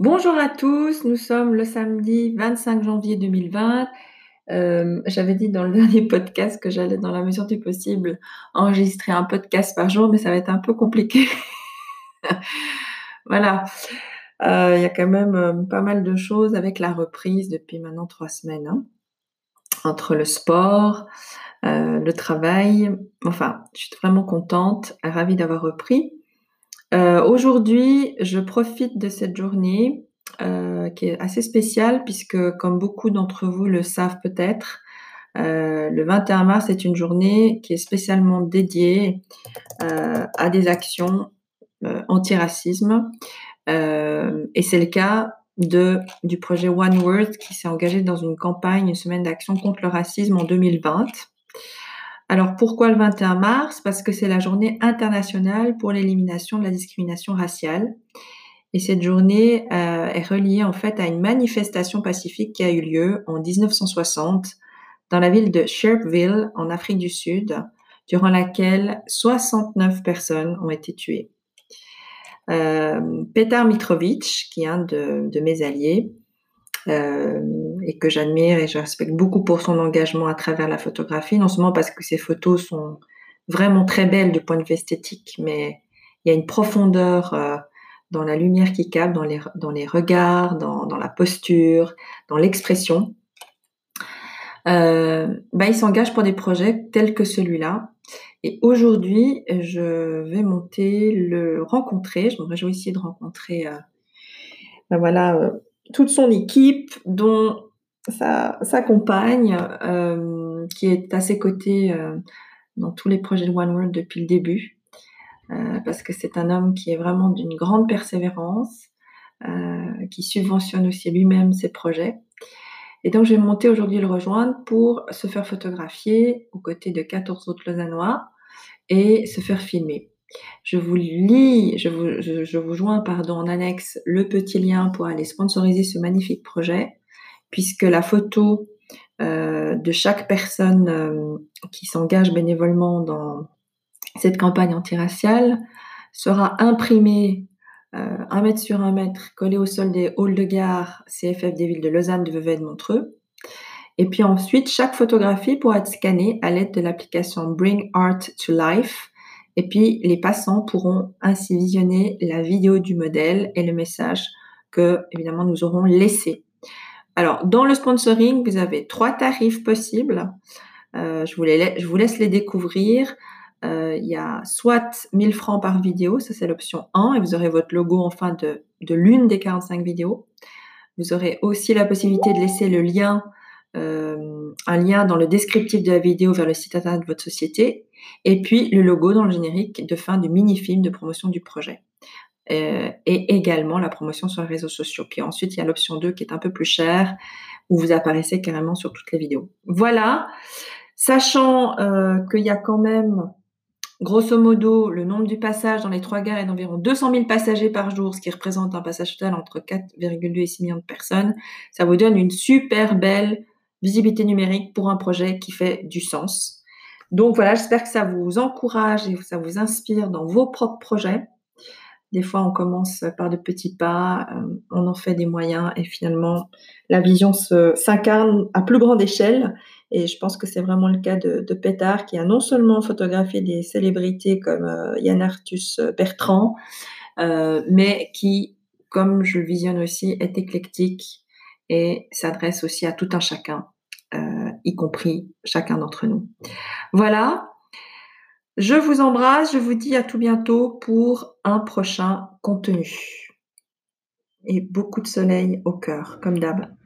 Bonjour à tous, nous sommes le samedi 25 janvier 2020. Euh, J'avais dit dans le dernier podcast que j'allais, dans la mesure du possible, enregistrer un podcast par jour, mais ça va être un peu compliqué. voilà. Euh, il y a quand même euh, pas mal de choses avec la reprise depuis maintenant trois semaines. Hein. Entre le sport, le travail. Enfin, je suis vraiment contente, ravie d'avoir repris. Euh, aujourd'hui, je profite de cette journée euh, qui est assez spéciale puisque, comme beaucoup d'entre vous le savent peut-être, euh, le 21 mars est une journée qui est spécialement dédiée à des actions anti-racisme. et c'est le cas de, du projet One World qui s'est engagé dans une campagne, une semaine d'action contre le racisme en 2020. Alors pourquoi le 21 mars? Parce que c'est la journée internationale pour l'élimination de la discrimination raciale. Et cette journée euh, est reliée en fait à une manifestation pacifique qui a eu lieu en 1960 dans la ville de Sharpeville en Afrique du Sud, durant laquelle 69 personnes ont été tuées. Euh, Petar Mitrovic, qui est un de, de mes alliés, euh, et que j'admire et je respecte beaucoup pour son engagement à travers la photographie, non seulement parce que ses photos sont vraiment très belles du point de vue esthétique, mais il y a une profondeur euh, dans la lumière qui capte, dans les, regards, dans, la posture, dans l'expression. Euh, bah, il s'engage pour des projets tels que celui-là. Et aujourd'hui, je vais monter le rencontrer. Je me réjouis ici de rencontrer, ben voilà, toute son équipe, dont sa, compagne, euh, qui est à ses côtés euh, dans tous les projets de One World depuis le début, euh, parce que c'est un homme qui est vraiment d'une grande persévérance, qui subventionne aussi lui-même ses projets. Et donc, je vais monter aujourd'hui le rejoindre pour se faire photographier aux côtés de 14 autres Lausannois et se faire filmer. Je vous lis, je vous, je, vous joins pardon, en annexe le petit lien pour aller sponsoriser ce magnifique projet, puisque la photo euh, de chaque personne euh, qui s'engage bénévolement dans cette campagne antiraciale sera imprimée euh, un mètre sur un mètre, collée au sol des halls de gare CFF des villes de Lausanne, de Vevey et de Montreux. Et puis ensuite, chaque photographie pourra être scannée à l'aide de l'application Bring Art to Life, et puis, les passants pourront ainsi visionner la vidéo du modèle et le message que, évidemment, nous aurons laissé. Alors, dans le sponsoring, vous avez trois tarifs possibles. Euh, je, vous laisse les découvrir. Euh, il y a soit 1000 francs par vidéo, ça c'est l'option 1, et vous aurez votre logo en fin de, de l'une des 45 vidéos. Vous aurez aussi la possibilité de laisser le lien euh, un lien dans le descriptif de la vidéo vers le site internet de votre société, et puis le logo dans le générique de fin du mini-film de promotion du projet. Euh, et également la promotion sur les réseaux sociaux. Puis ensuite, il y a l'option 2 qui est un peu plus chère, où vous apparaissez carrément sur toutes les vidéos. Voilà, sachant euh, qu'il y a quand même, grosso modo, le nombre du passage dans les trois gares est d'environ 200 000 passagers par jour, ce qui représente un passage total entre 4,2 et 6 millions de personnes, ça vous donne une super belle visibilité numérique pour un projet qui fait du sens. Donc voilà, j'espère que ça vous encourage et que ça vous inspire dans vos propres projets. Des fois, on commence par de petits pas, euh, on en fait des moyens et finalement, la vision s'incarne à plus grande échelle. Et je pense que c'est vraiment le cas de, Pétard qui a non seulement photographié des célébrités comme euh, Yann Arthus Bertrand, euh, mais qui, comme je le visionne aussi, est éclectique et s'adresse aussi à tout un chacun, euh, y compris chacun d'entre nous. Voilà. Je vous embrasse, je vous dis à tout bientôt pour un prochain contenu. Et beaucoup de soleil au cœur, comme d'hab.